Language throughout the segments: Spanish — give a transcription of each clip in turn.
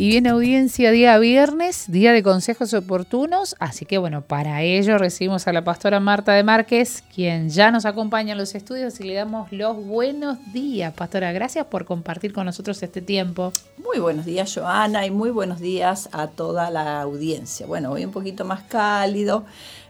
Y viene audiencia día viernes, día de consejos oportunos, así que bueno, para ello recibimos a la pastora Marta de Márquez, quien ya nos acompaña en los estudios y le damos los buenos días. Pastora, gracias por compartir con nosotros este tiempo. Muy buenos días, Joana, y muy buenos días a toda la audiencia. Bueno, hoy un poquito más cálido,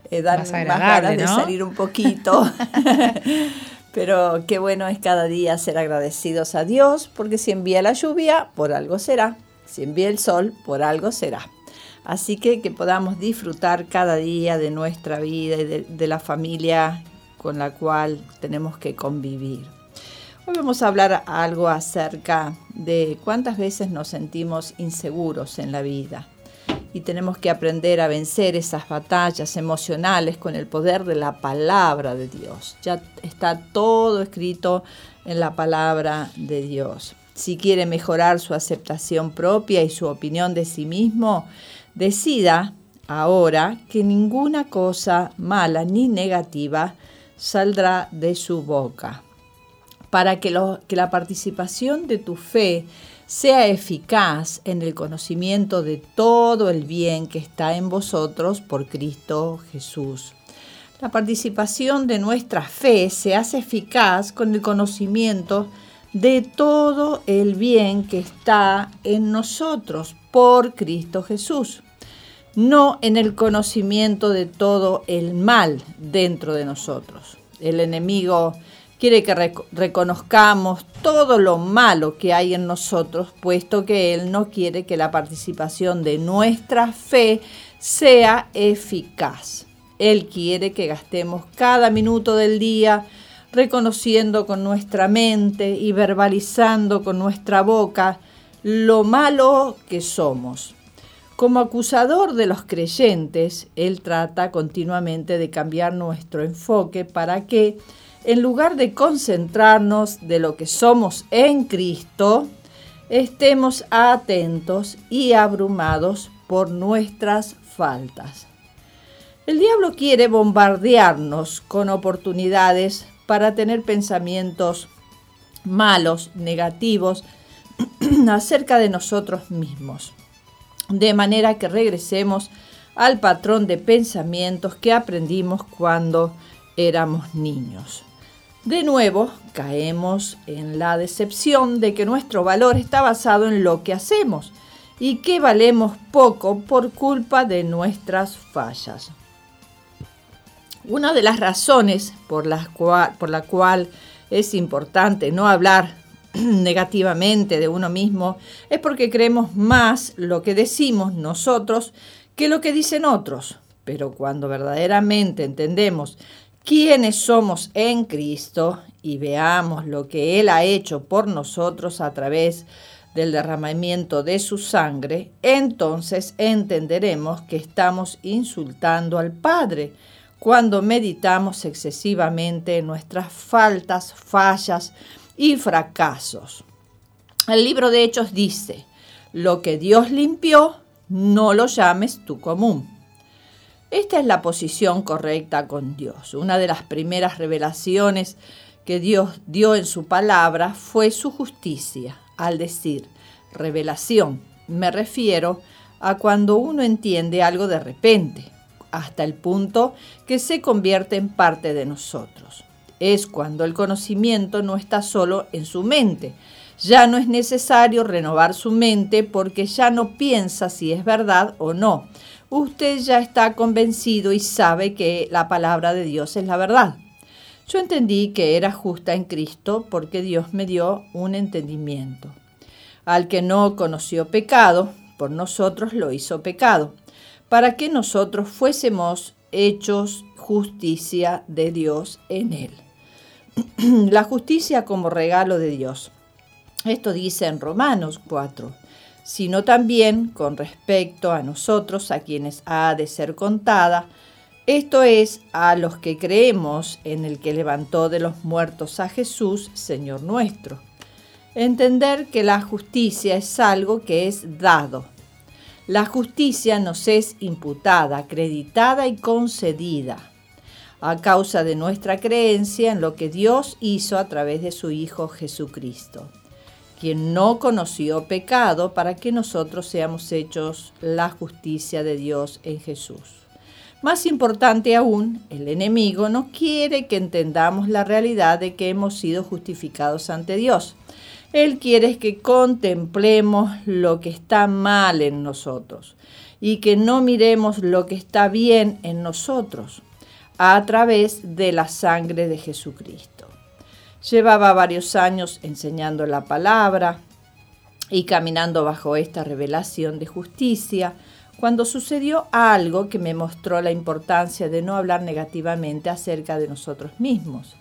eh, dar más, ganas de salir un poquito. Pero qué bueno es cada día ser agradecidos a Dios, porque si envía la lluvia, por algo será. Si envía el sol, por algo será. Así que que podamos disfrutar cada día de nuestra vida y de, la familia con la cual tenemos que convivir. Hoy vamos a hablar algo acerca de cuántas veces nos sentimos inseguros en la vida y tenemos que aprender a vencer esas batallas emocionales con el poder de la palabra de Dios. Ya está todo escrito en la palabra de Dios si quiere mejorar su aceptación propia y su opinión de sí mismo, decida ahora que ninguna cosa mala ni negativa saldrá de su boca. Para que, la participación de tu fe sea eficaz en el conocimiento de todo el bien que está en vosotros por Cristo Jesús. La participación de nuestra fe se hace eficaz con el conocimiento de todo el bien que está en nosotros por Cristo Jesús, no en el conocimiento de todo el mal dentro de nosotros. El enemigo quiere que reconozcamos todo lo malo que hay en nosotros, puesto que Él no quiere que la participación de nuestra fe sea eficaz. Él quiere que gastemos cada minuto del día reconociendo con nuestra mente y verbalizando con nuestra boca lo malo que somos. Como acusador de los creyentes, Él trata continuamente de cambiar nuestro enfoque para que, en lugar de concentrarnos de lo que somos en Cristo, estemos atentos y abrumados por nuestras faltas. El diablo quiere bombardearnos con oportunidades para tener pensamientos malos, negativos, acerca de nosotros mismos. De manera que regresemos al patrón de pensamientos que aprendimos cuando éramos niños. De nuevo, caemos en la decepción de que nuestro valor está basado en lo que hacemos y que valemos poco por culpa de nuestras fallas. Una de las razones por la, cual, por la cual es importante no hablar negativamente de uno mismo es porque creemos más lo que decimos nosotros que lo que dicen otros. Pero cuando verdaderamente entendemos quiénes somos en Cristo y veamos lo que Él ha hecho por nosotros a través del derramamiento de su sangre, entonces entenderemos que estamos insultando al Padre cuando meditamos excesivamente en nuestras faltas, fallas y fracasos. El libro de Hechos dice, lo que Dios limpió, no lo llames tú común. Esta es la posición correcta con Dios. Una de las primeras revelaciones que Dios dio en su palabra fue su justicia. Al decir revelación, me refiero a cuando uno entiende algo de repente, hasta el punto que se convierte en parte de nosotros. Es cuando el conocimiento no está solo en su mente. Ya no es necesario renovar su mente porque ya no piensa si es verdad o no. Usted ya está convencido y sabe que la palabra de Dios es la verdad. Yo entendí que era justa en Cristo porque Dios me dio un entendimiento. Al que no conoció pecado, por nosotros lo hizo pecado para que nosotros fuésemos hechos justicia de Dios en él. La justicia como regalo de Dios. Esto dice en Romanos 4, sino también con respecto a nosotros, a quienes ha de ser contada Esto es a los que creemos en el que levantó de los muertos a Jesús, Señor nuestro. Entender que la justicia es algo que es dado. La justicia nos es imputada, acreditada y concedida a causa de nuestra creencia en lo que Dios hizo a través de su Hijo Jesucristo, quien no conoció pecado para que nosotros seamos hechos la justicia de Dios en Jesús. Más importante aún, el enemigo no quiere que entendamos la realidad de que hemos sido justificados ante Dios. Él quiere que contemplemos lo que está mal en nosotros y que no miremos lo que está bien en nosotros a través de la sangre de Jesucristo. Llevaba varios años enseñando la palabra y caminando bajo esta revelación de justicia, cuando sucedió algo que me mostró la importancia de no hablar negativamente acerca de nosotros mismos.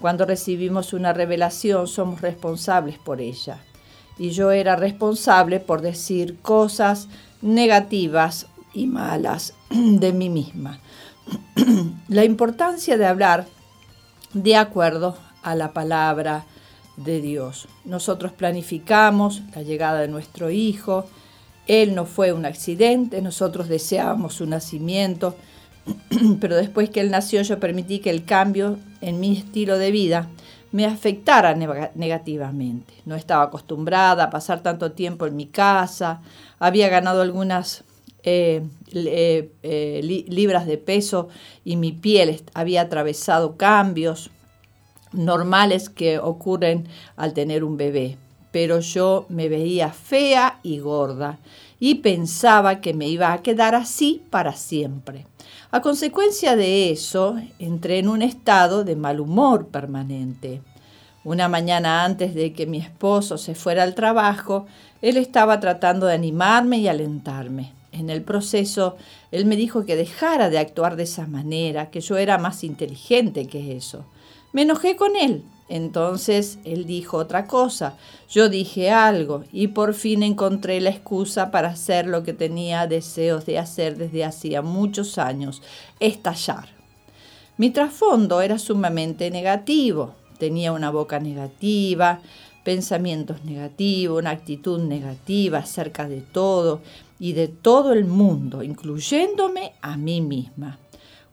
Cuando recibimos una revelación somos responsables por ella. Y yo era responsable por decir cosas negativas y malas de mí misma. la importancia de hablar de acuerdo a la palabra de Dios. Nosotros planificamos la llegada de nuestro hijo, él no fue un accidente, nosotros deseábamos su nacimiento, pero después que él nació yo permití que el cambio en mi estilo de vida me afectara negativamente. No estaba acostumbrada a pasar tanto tiempo en mi casa, había ganado algunas eh, eh, eh, libras de peso y mi piel había atravesado cambios normales que ocurren al tener un bebé pero yo me veía fea y gorda y pensaba que me iba a quedar así para siempre. A consecuencia de eso, entré en un estado de mal humor permanente. Una mañana antes de que mi esposo se fuera al trabajo, él estaba tratando de animarme y alentarme. En el proceso, él me dijo que dejara de actuar de esa manera, que yo era más inteligente que eso. Me enojé con él entonces él dijo otra cosa, yo dije algo y por fin encontré la excusa para hacer lo que tenía deseos de hacer desde hacía muchos años, estallar. Mi trasfondo era sumamente negativo, tenía una boca negativa, pensamientos negativos, una actitud negativa acerca de todo y de todo el mundo, incluyéndome a mí misma.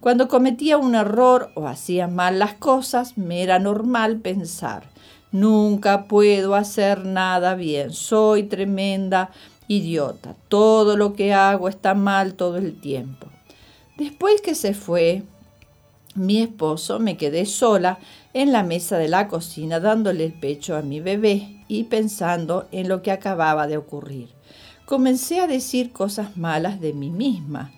Cuando cometía un error o hacía mal las cosas, me era normal pensar, nunca puedo hacer nada bien, soy tremenda idiota, todo lo que hago está mal todo el tiempo. Después que se fue mi esposo, me quedé sola en la mesa de la cocina dándole el pecho a mi bebé y pensando en lo que acababa de ocurrir. Comencé a decir cosas malas de mí misma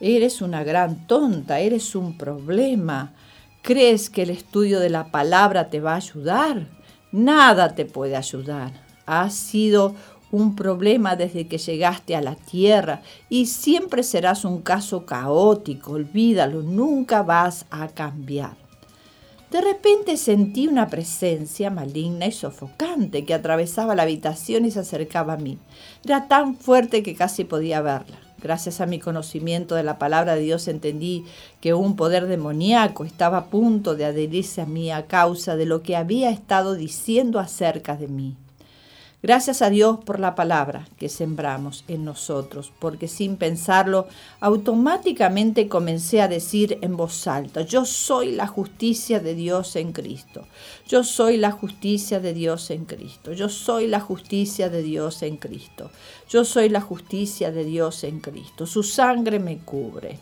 Eres una gran tonta, eres un problema. ¿Crees que el estudio de la palabra te va a ayudar? Nada te puede ayudar. Has sido un problema desde que llegaste a la tierra y siempre serás un caso caótico, olvídalo, nunca vas a cambiar. De repente sentí una presencia maligna y sofocante que atravesaba la habitación y se acercaba a mí. Era tan fuerte que casi podía verla. Gracias a mi conocimiento de la palabra de Dios entendí que un poder demoníaco estaba a punto de adherirse a mí a causa de lo que había estado diciendo acerca de mí. Gracias a Dios por la palabra que sembramos en nosotros, porque sin pensarlo, automáticamente comencé a decir en voz alta, yo soy la justicia de Dios en Cristo, yo soy la justicia de Dios en Cristo, yo soy la justicia de Dios en Cristo, yo soy la justicia de Dios en Cristo, su sangre me cubre.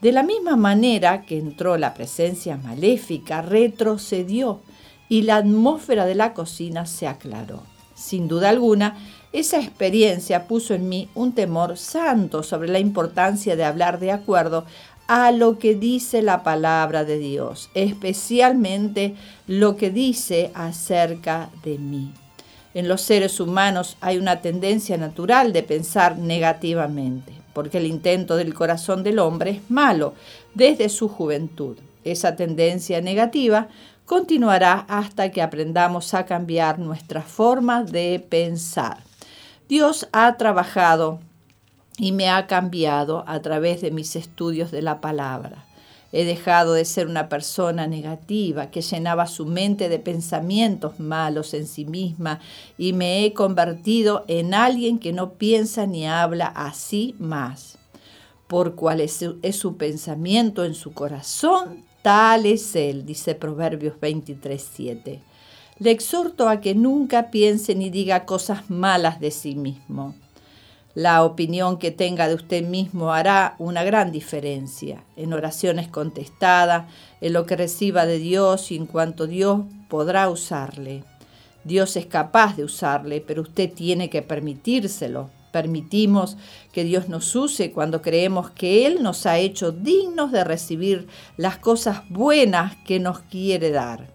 De la misma manera que entró la presencia maléfica, retrocedió y la atmósfera de la cocina se aclaró. Sin duda alguna, esa experiencia puso en mí un temor santo sobre la importancia de hablar de acuerdo a lo que dice la palabra de Dios, especialmente lo que dice acerca de mí. En los seres humanos hay una tendencia natural de pensar negativamente, porque el intento del corazón del hombre es malo desde su juventud. Esa tendencia negativa continuará hasta que aprendamos a cambiar nuestra forma de pensar. Dios ha trabajado y me ha cambiado a través de mis estudios de la palabra. He dejado de ser una persona negativa que llenaba su mente de pensamientos malos en sí misma y me he convertido en alguien que no piensa ni habla así más. Por cuál es su, pensamiento en su corazón, tal es él, dice Proverbios 23.7. Le exhorto a que nunca piense ni diga cosas malas de sí mismo la opinión que tenga de usted mismo hará una gran diferencia en oraciones contestadas, en lo que reciba de Dios y en cuanto Dios podrá usarle. Dios es capaz de usarle, pero usted tiene que permitírselo. Permitimos que Dios nos use cuando creemos que Él nos ha hecho dignos de recibir las cosas buenas que nos quiere dar.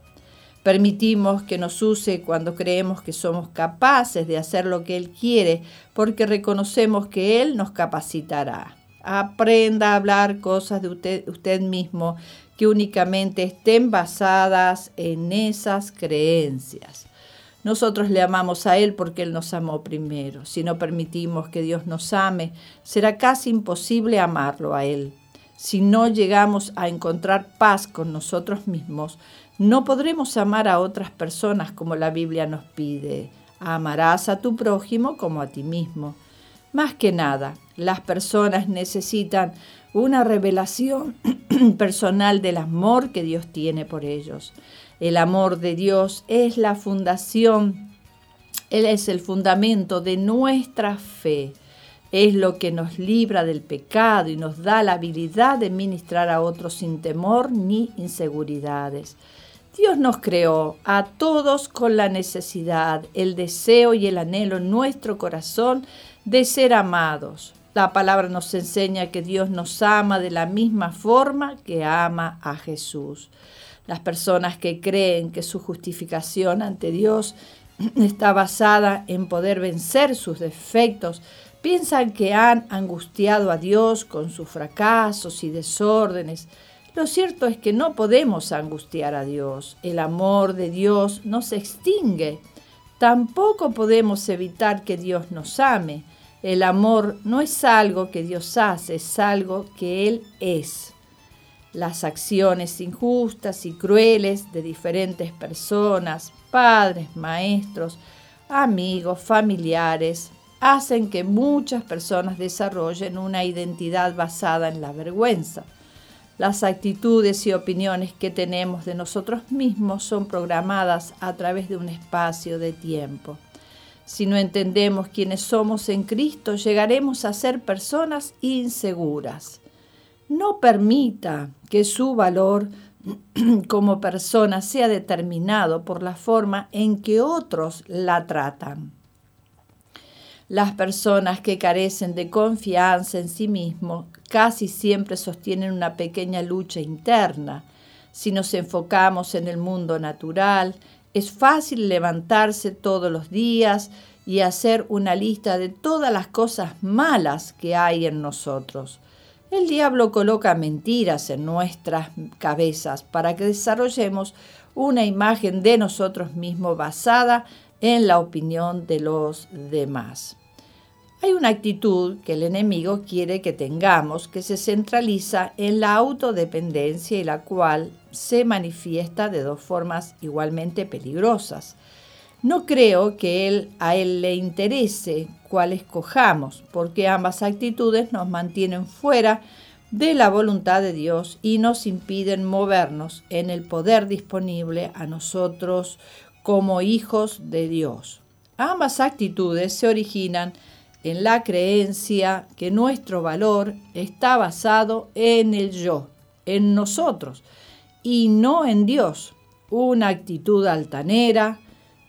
Permitimos que nos use cuando creemos que somos capaces de hacer lo que Él quiere, porque reconocemos que Él nos capacitará. Aprenda a hablar cosas de usted, usted mismo que únicamente estén basadas en esas creencias. Nosotros le amamos a Él porque Él nos amó primero. Si no permitimos que Dios nos ame, será casi imposible amarlo a Él. Si no llegamos a encontrar paz con nosotros mismos, no podremos amar a otras personas como la Biblia nos pide. Amarás a tu prójimo como a ti mismo. Más que nada, las personas necesitan una revelación personal del amor que Dios tiene por ellos. El amor de Dios es la fundación, Él es el fundamento de nuestra fe. Es lo que nos libra del pecado y nos da la habilidad de ministrar a otros sin temor ni inseguridades. Dios nos creó a todos con la necesidad, el deseo y el anhelo en nuestro corazón de ser amados. La palabra nos enseña que Dios nos ama de la misma forma que ama a Jesús. Las personas que creen que su justificación ante Dios está basada en poder vencer sus defectos, piensan que han angustiado a Dios con sus fracasos y desórdenes lo cierto es que no podemos angustiar a Dios. El amor de Dios no se extingue. Tampoco podemos evitar que Dios nos ame. El amor no es algo que Dios hace, es algo que Él es. Las acciones injustas y crueles de diferentes personas, padres, maestros, amigos, familiares, hacen que muchas personas desarrollen una identidad basada en la vergüenza. Las actitudes y opiniones que tenemos de nosotros mismos son programadas a través de un espacio de tiempo. Si no entendemos quiénes somos en Cristo, llegaremos a ser personas inseguras. No permita que su valor como persona sea determinado por la forma en que otros la tratan. Las personas que carecen de confianza en sí mismos casi siempre sostienen una pequeña lucha interna. Si nos enfocamos en el mundo natural, es fácil levantarse todos los días y hacer una lista de todas las cosas malas que hay en nosotros. El diablo coloca mentiras en nuestras cabezas para que desarrollemos una imagen de nosotros mismos basada en la opinión de los demás. Hay una actitud que el enemigo quiere que tengamos que se centraliza en la autodependencia y la cual se manifiesta de dos formas igualmente peligrosas. No creo que él, a él le interese cuál escojamos, porque ambas actitudes nos mantienen fuera de la voluntad de Dios y nos impiden movernos en el poder disponible a nosotros como hijos de Dios. Ambas actitudes se originan en la creencia que nuestro valor está basado en el yo, en nosotros, y no en Dios. Una actitud altanera,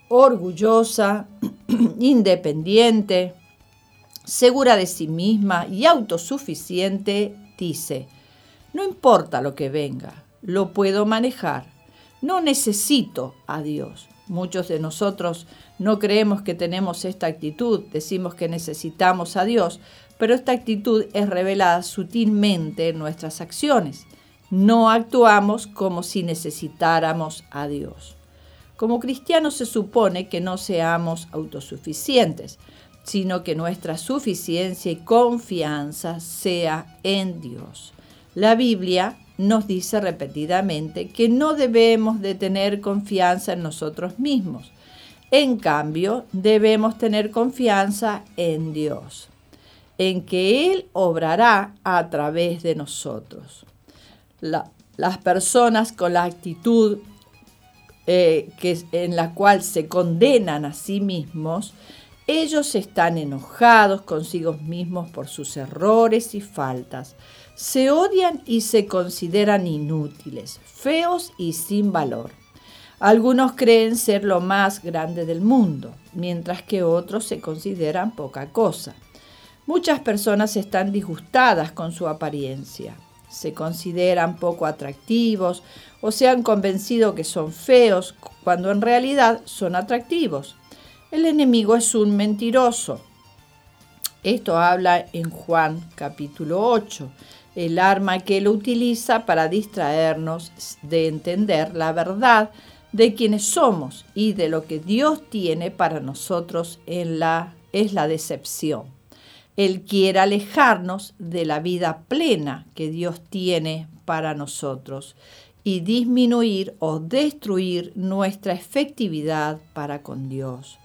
orgullosa, independiente, segura de sí misma y autosuficiente, dice, no importa lo que venga, lo puedo manejar, no necesito a Dios. Muchos de nosotros no creemos que tenemos esta actitud, decimos que necesitamos a Dios, pero esta actitud es revelada sutilmente en nuestras acciones. No actuamos como si necesitáramos a Dios. Como cristianos se supone que no seamos autosuficientes, sino que nuestra suficiencia y confianza sea en Dios. La Biblia nos dice repetidamente que no debemos de tener confianza en nosotros mismos. En cambio, debemos tener confianza en Dios, en que Él obrará a través de nosotros. las personas con la actitud eh, que, en la cual se condenan a sí mismos, ellos están enojados consigo mismos por sus errores y faltas. Se odian y se consideran inútiles, feos y sin valor. Algunos creen ser lo más grande del mundo, mientras que otros se consideran poca cosa. Muchas personas están disgustadas con su apariencia. Se consideran poco atractivos o se han convencido que son feos cuando en realidad son atractivos. El enemigo es un mentiroso. Esto habla en Juan capítulo 8, el arma que él utiliza para distraernos de entender la verdad de quienes somos y de lo que Dios tiene para nosotros en la, es la decepción. Él quiere alejarnos de la vida plena que Dios tiene para nosotros y disminuir o destruir nuestra efectividad para con Dios.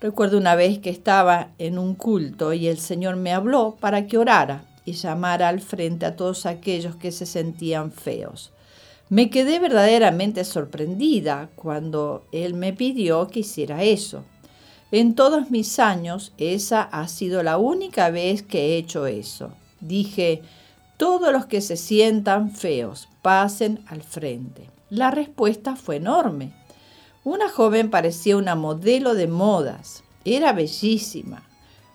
Recuerdo una vez que estaba en un culto y el Señor me habló para que orara y llamara al frente a todos aquellos que se sentían feos. Me quedé verdaderamente sorprendida cuando Él me pidió que hiciera eso. En todos mis años, esa ha sido la única vez que he hecho eso. Dije, todos los que se sientan feos, pasen al frente. La respuesta fue enorme. Una joven parecía una modelo de modas. Era bellísima.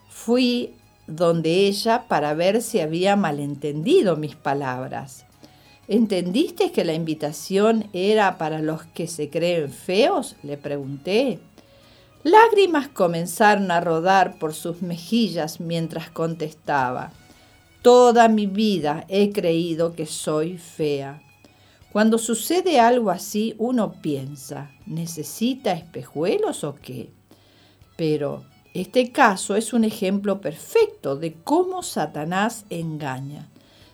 Fui donde ella para ver si había malentendido mis palabras. ¿Entendiste que la invitación era para los que se creen feos? le pregunté. Lágrimas comenzaron a rodar por sus mejillas mientras contestaba. Toda mi vida he creído que soy fea. Cuando sucede algo así, uno piensa, ¿necesita espejuelos o qué? Pero este caso es un ejemplo perfecto de cómo Satanás engaña.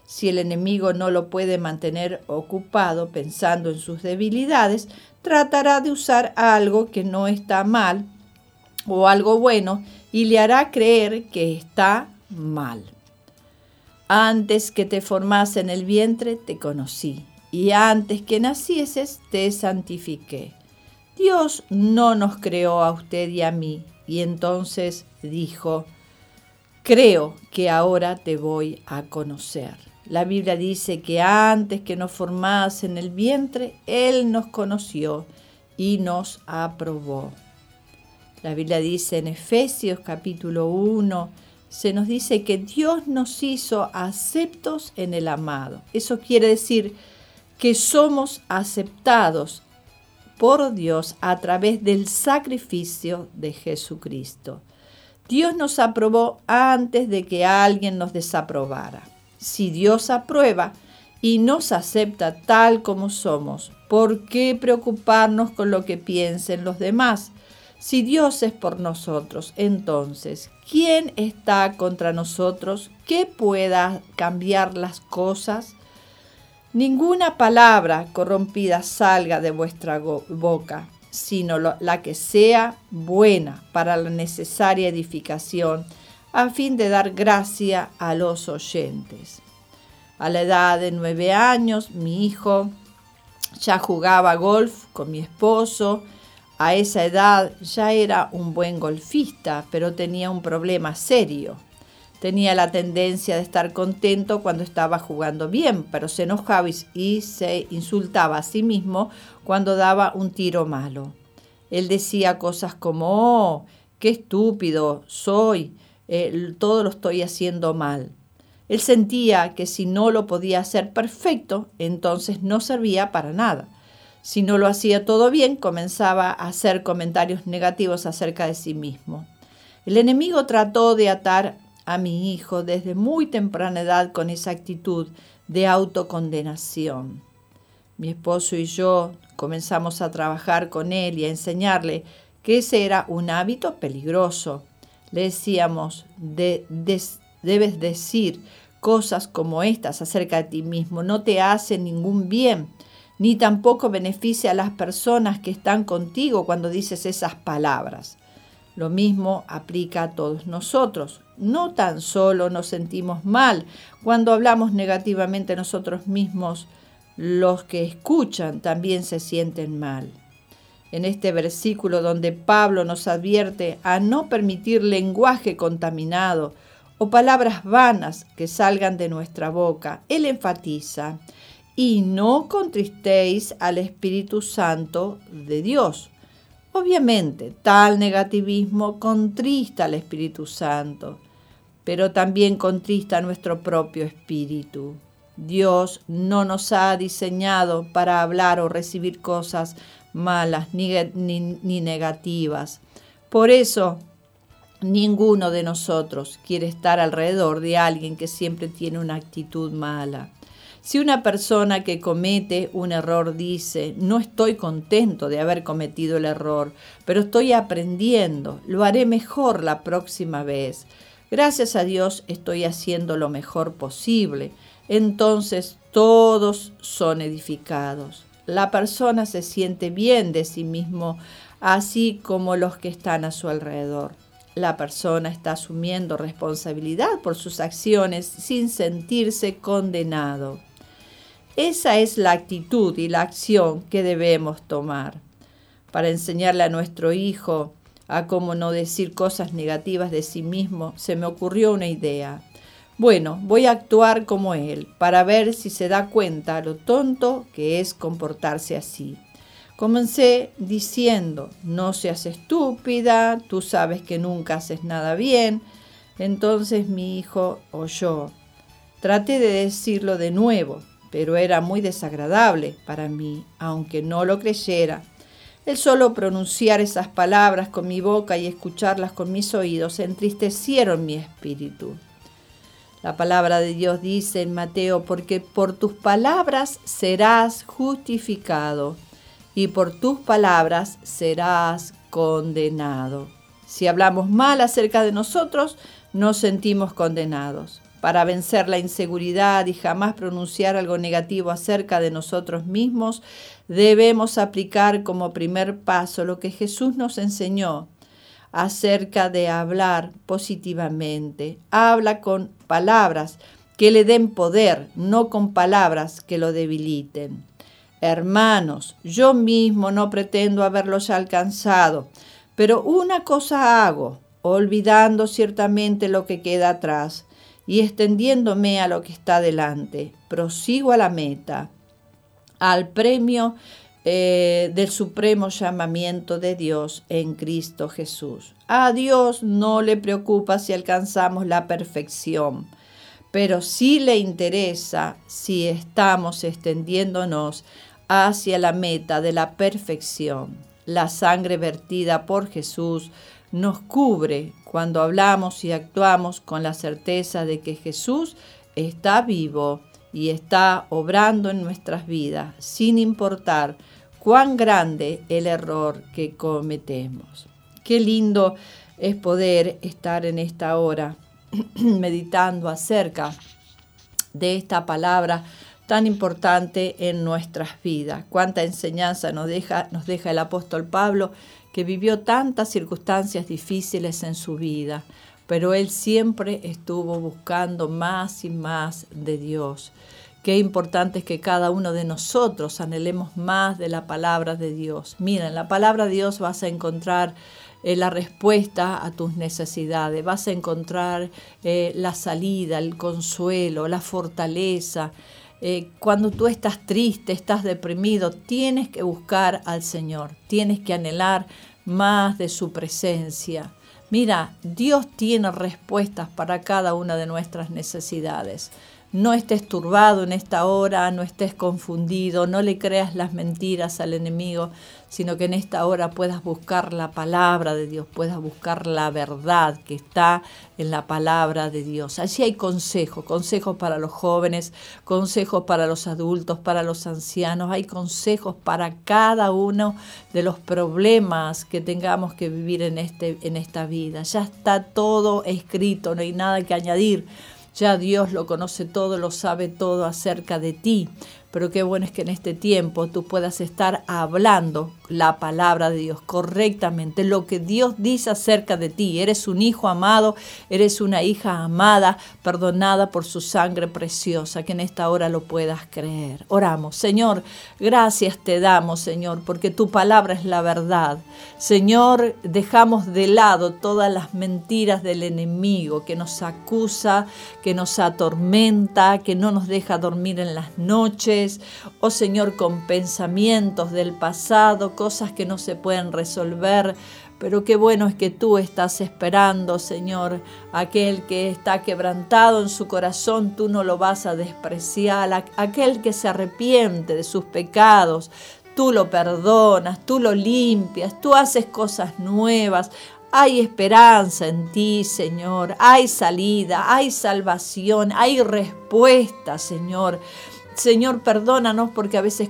Si el enemigo no lo puede mantener ocupado pensando en sus debilidades, tratará de usar algo que no está mal o algo bueno y le hará creer que está mal. Antes que te formase en el vientre, te conocí y antes que nacieses te santifiqué. Dios no nos creó a usted y a mí, y entonces dijo, creo que ahora te voy a conocer. La Biblia dice que antes que nos formase en el vientre, Él nos conoció y nos aprobó. La Biblia dice en Efesios capítulo 1, se nos dice que Dios nos hizo aceptos en el amado. Eso quiere decir que somos aceptados por Dios a través del sacrificio de Jesucristo. Dios nos aprobó antes de que alguien nos desaprobara. Si Dios aprueba y nos acepta tal como somos, ¿por qué preocuparnos con lo que piensen los demás? Si Dios es por nosotros, entonces, ¿quién está contra nosotros que pueda cambiar las cosas? Ninguna palabra corrompida salga de vuestra boca, sino la que sea buena para la necesaria edificación, a fin de dar gracia a los oyentes. A la edad de nueve años, mi hijo ya jugaba golf con mi esposo. A esa edad ya era un buen golfista, pero tenía un problema serio Tenía la tendencia de estar contento cuando estaba jugando bien, pero se enojaba y se insultaba a sí mismo cuando daba un tiro malo. Él decía cosas como, oh, qué estúpido soy, eh, todo lo estoy haciendo mal. Él sentía que si no lo podía hacer perfecto, entonces no servía para nada. Si no lo hacía todo bien, comenzaba a hacer comentarios negativos acerca de sí mismo. El enemigo trató de atar a mi hijo desde muy temprana edad con esa actitud de autocondenación. Mi esposo y yo comenzamos a trabajar con él y a enseñarle que ese era un hábito peligroso. Le decíamos, debes decir cosas como estas acerca de ti mismo no te hacen ningún bien, ni tampoco beneficia a las personas que están contigo cuando dices esas palabras. Lo mismo aplica a todos nosotros. No tan solo nos sentimos mal cuando hablamos negativamente nosotros mismos, los que escuchan también se sienten mal. En este versículo donde Pablo nos advierte a no permitir lenguaje contaminado, o palabras vanas que salgan de nuestra boca. Él enfatiza, y no contristéis al Espíritu Santo de Dios. Obviamente, tal negativismo contrista al Espíritu Santo, pero también contrista nuestro propio espíritu. Dios no nos ha diseñado para hablar o recibir cosas malas ni, ni negativas. Por eso Ninguno de nosotros quiere estar alrededor de alguien que siempre tiene una actitud mala. Si una persona que comete un error dice, no estoy contento de haber cometido el error, pero estoy aprendiendo, lo haré mejor la próxima vez. Gracias a Dios estoy haciendo lo mejor posible. Entonces todos son edificados. La persona se siente bien de sí mismo, así como los que están a su alrededor la persona está asumiendo responsabilidad por sus acciones sin sentirse condenado. Esa es la actitud y la acción que debemos tomar. Para enseñarle a nuestro hijo a cómo no decir cosas negativas de sí mismo, se me ocurrió una idea. Bueno, voy a actuar como él para ver si se da cuenta lo tonto que es comportarse así. Comencé diciendo, no seas estúpida, tú sabes que nunca haces nada bien. Entonces mi hijo oyó. Traté de decirlo de nuevo, pero era muy desagradable para mí, aunque no lo creyera. El solo pronunciar esas palabras con mi boca y escucharlas con mis oídos entristecieron mi espíritu. La palabra de Dios dice en Mateo, porque por tus palabras serás justificado y por tus palabras serás condenado. Si hablamos mal acerca de nosotros, nos sentimos condenados. Para vencer la inseguridad y jamás pronunciar algo negativo acerca de nosotros mismos, debemos aplicar como primer paso lo que Jesús nos enseñó acerca de hablar positivamente. Habla con palabras que le den poder, no con palabras que lo debiliten. Hermanos, yo mismo no pretendo haberlos alcanzado, pero una cosa hago, olvidando ciertamente lo que queda atrás y extendiéndome a lo que está delante, prosigo a la meta, al premio eh, del supremo llamamiento de Dios en Cristo Jesús. A Dios no le preocupa si alcanzamos la perfección, pero sí le interesa si estamos extendiéndonos hacia la meta de la perfección. La sangre vertida por Jesús nos cubre cuando hablamos y actuamos con la certeza de que Jesús está vivo y está obrando en nuestras vidas, sin importar cuán grande el error que cometemos. Qué lindo es poder estar en esta hora meditando acerca de esta palabra tan importante en nuestras vidas. Cuánta enseñanza nos deja, nos deja el apóstol Pablo, que vivió tantas circunstancias difíciles en su vida, pero él siempre estuvo buscando más y más de Dios. Qué importante es que cada uno de nosotros anhelemos más de la palabra de Dios. Mira, en la palabra de Dios vas a encontrar eh, la respuesta a tus necesidades, vas a encontrar eh, la salida, el consuelo, la fortaleza, eh, cuando tú estás triste, estás deprimido, tienes que buscar al Señor, tienes que anhelar más de su presencia. Mira, Dios tiene respuestas para cada una de nuestras necesidades. No estés turbado en esta hora, no estés confundido, no le creas las mentiras al enemigo, sino que en esta hora puedas buscar la palabra de Dios, puedas buscar la verdad que está en la palabra de Dios. Allí hay consejos, consejos para los jóvenes, consejos para los adultos, para los ancianos, hay consejos para cada uno de los problemas que tengamos que vivir en, este, en esta vida. Ya está todo escrito, no hay nada que añadir Ya Dios lo conoce todo, lo sabe todo acerca de ti. Pero qué bueno es que en este tiempo tú puedas estar hablando la palabra de Dios correctamente, lo que Dios dice acerca de ti. Eres un hijo amado, eres una hija amada, perdonada por su sangre preciosa, que en esta hora lo puedas creer. Oramos, Señor, gracias te damos, Señor, porque tu palabra es la verdad. Señor, dejamos de lado todas las mentiras del enemigo que nos acusa, que nos atormenta, que no nos deja dormir en las noches oh Señor, con pensamientos del pasado, cosas que no se pueden resolver. Pero qué bueno es que tú estás esperando, Señor, aquel que está quebrantado en su corazón, tú no lo vas a despreciar, aquel que se arrepiente de sus pecados, tú lo perdonas, tú lo limpias, tú haces cosas nuevas. Hay esperanza en ti, Señor. Hay salida, hay salvación, hay respuesta, Señor. Señor, perdónanos porque a veces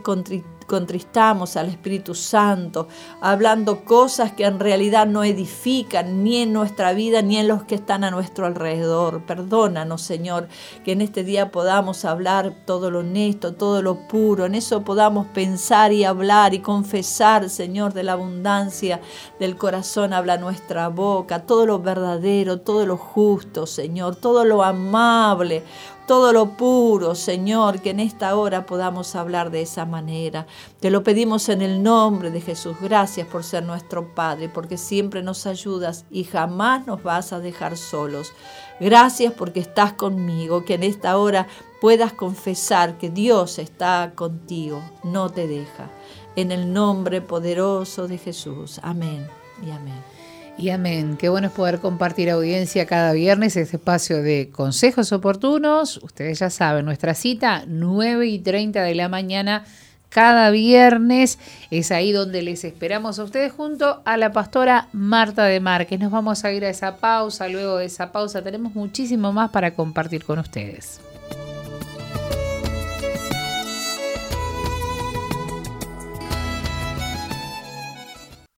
contristamos al Espíritu Santo, hablando cosas que en realidad no edifican ni en nuestra vida ni en los que están a nuestro alrededor. Perdónanos, Señor, que en este día podamos hablar todo lo honesto, todo lo puro, en eso podamos pensar y hablar y confesar, Señor, de la abundancia del corazón habla nuestra boca, todo lo verdadero, todo lo justo, Señor, todo lo amable todo lo puro, Señor, que en esta hora podamos hablar de esa manera. Te lo pedimos en el nombre de Jesús. Gracias por ser nuestro Padre, porque siempre nos ayudas y jamás nos vas a dejar solos. Gracias porque estás conmigo, que en esta hora puedas confesar que Dios está contigo, no te deja. En el nombre poderoso de Jesús. Amén y amén. Y amén. Qué bueno es poder compartir audiencia cada viernes este espacio de consejos oportunos. Ustedes ya saben, nuestra cita 9 y 30 de la mañana cada viernes. Es ahí donde les esperamos a ustedes junto a la pastora Marta de Márquez. Nos vamos a ir a esa pausa. Luego de esa pausa tenemos muchísimo más para compartir con ustedes.